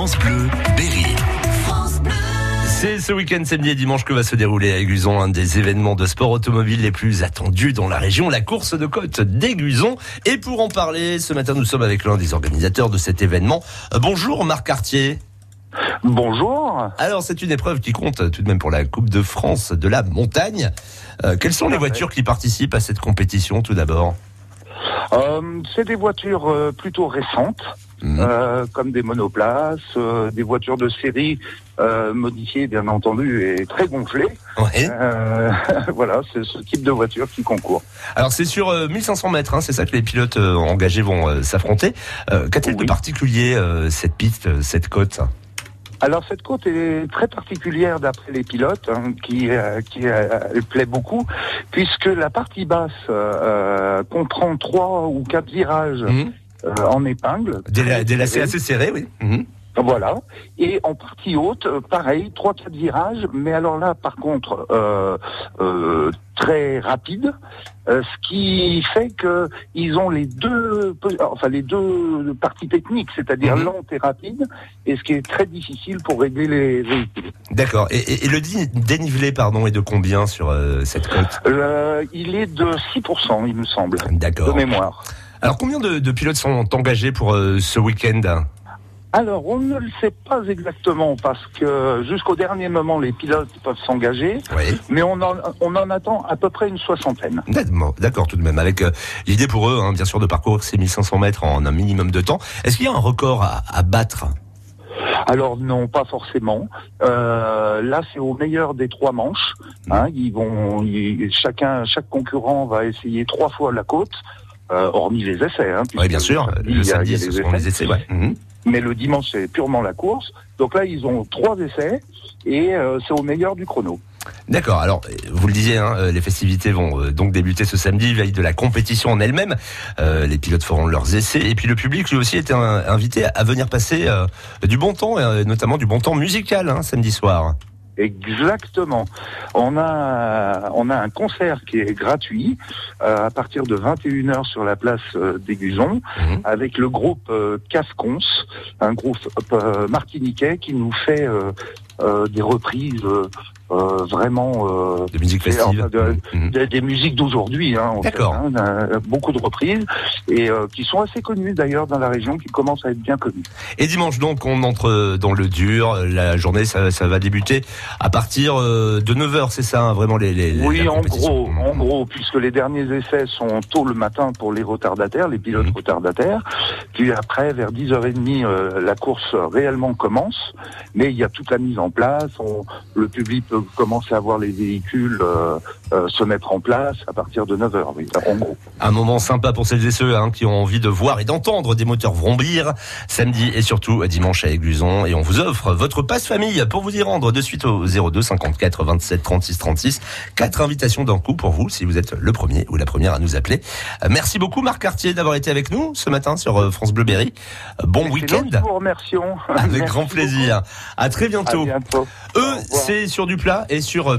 France Bleu, Berry. C'est ce week-end samedi et dimanche que va se dérouler à Aiguzon un des événements de sport automobile les plus attendus dans la région, la course de côte d'Aiguzon. Et pour en parler, ce matin nous sommes avec l'un des organisateurs de cet événement. Bonjour Marc Cartier. Bonjour. Alors c'est une épreuve qui compte tout de même pour la Coupe de France de la montagne. Euh, quelles sont les voitures qui participent à cette compétition tout d'abord? Euh, c'est des voitures euh, plutôt récentes, Mhm. euh, comme des monoplaces, euh, des voitures de série euh, modifiées bien entendu et très gonflées. Ouais. Euh, voilà, c'est ce type de voiture qui concourt. Alors c'est sur euh, 1500 mètres, hein, c'est ça que les pilotes euh, engagés vont euh, s'affronter. Euh, Qu'a-t-il de particulier euh, cette piste, euh, cette côte? Alors cette côte est très particulière d'après les pilotes, hein, qui, euh, qui euh, elle plaît beaucoup, puisque la partie basse euh, comprend trois ou quatre virages Mhm. Euh, en épingle. Des, lacets assez serrés, oui. Mhm. Voilà. Et en partie haute, pareil, trois quatre virages, mais alors là, par contre, euh, euh, très rapide, euh, ce qui fait que ils ont les deux, enfin les deux parties techniques, c'est-à-dire Mhm. lente et rapide, et ce qui est très difficile pour régler les véhicules. D'accord. Et, et- et le dénivelé, pardon, est de combien sur cette côte il est de 6%, il me semble, de D'accord. mémoire. Alors combien de, de pilotes sont engagés pour euh, ce week-end? Alors, on ne le sait pas exactement parce que jusqu'au dernier moment, les pilotes peuvent s'engager. Oui. Mais on en, on en attend à peu près une soixantaine. D'accord, D'accord, tout de même. Avec euh, l'idée pour eux, hein, bien sûr, de parcourir ces 1500 mètres en un minimum de temps. Est-ce qu'il y a un record à, à battre? Alors non, pas forcément. Euh, là, c'est au meilleur des trois manches. Hein, ils vont, ils- chacun, chaque concurrent va essayer trois fois la côte, euh, hormis les essais. Hein, Oui, bien sûr. samedi, Le il y a- samedi, il y a ce les essais. Ouais. Mhm. Mais le dimanche, c'est purement la course. Donc là, ils ont trois essais et euh, c'est au meilleur du chrono. D'accord. Alors, euh, vous le disiez, hein, euh, les festivités vont euh, donc débuter ce samedi, veille de la compétition en elle-même. Euh, les pilotes feront leurs essais et puis le public lui aussi est un- invité à venir passer euh, du bon temps, euh, notamment du bon temps musical hein, samedi soir. Exactement. On a on a un concert qui est gratuit euh, à partir de 21h sur la place euh, d'Aiguzon Mhm. avec le groupe euh, Cascons, un groupe euh, martiniquais qui nous fait des reprises euh, vraiment euh, De musique Et festive. enfin, de- Mhm. des, des musiques d'aujourd'hui, hein, D'accord. hein, euh, beaucoup de reprises et euh, qui sont assez connues d'ailleurs dans la région, qui commencent à être bien connues. Et dimanche donc, on entre dans le dur. La journée, ça, ça va débuter à partir euh, de 9h, c'est ça, hein, vraiment les, les Oui, en gros, en gros, puisque les derniers essais sont tôt le matin pour les retardataires, les pilotes Mhm. retardataires. Puis après, vers 10h30, euh, la course réellement commence. Mais il y a toute la mise en place. On- le public peut commencer à voir les véhicules euh, euh, se mettre en place à partir de 9h, oui, en gros. Un moment sympa pour celles et ceux hein, qui ont envie de voir et d'entendre des moteurs vrombir samedi et surtout dimanche à Aiguzon. Et on vous offre votre passe famille pour vous y rendre de suite au 02 54 27 36 36. Quatre invitations d'un coup pour vous si vous êtes le premier ou la première à nous appeler. Merci beaucoup Marc Cartier d'avoir été avec nous ce matin sur euh, France Bleu Berry. Bon week-end. nous qui vous remercions. Avec Merci grand beaucoup. plaisir. À très À bientôt. bientôt. Eux, c'est sur du plat et sur euh,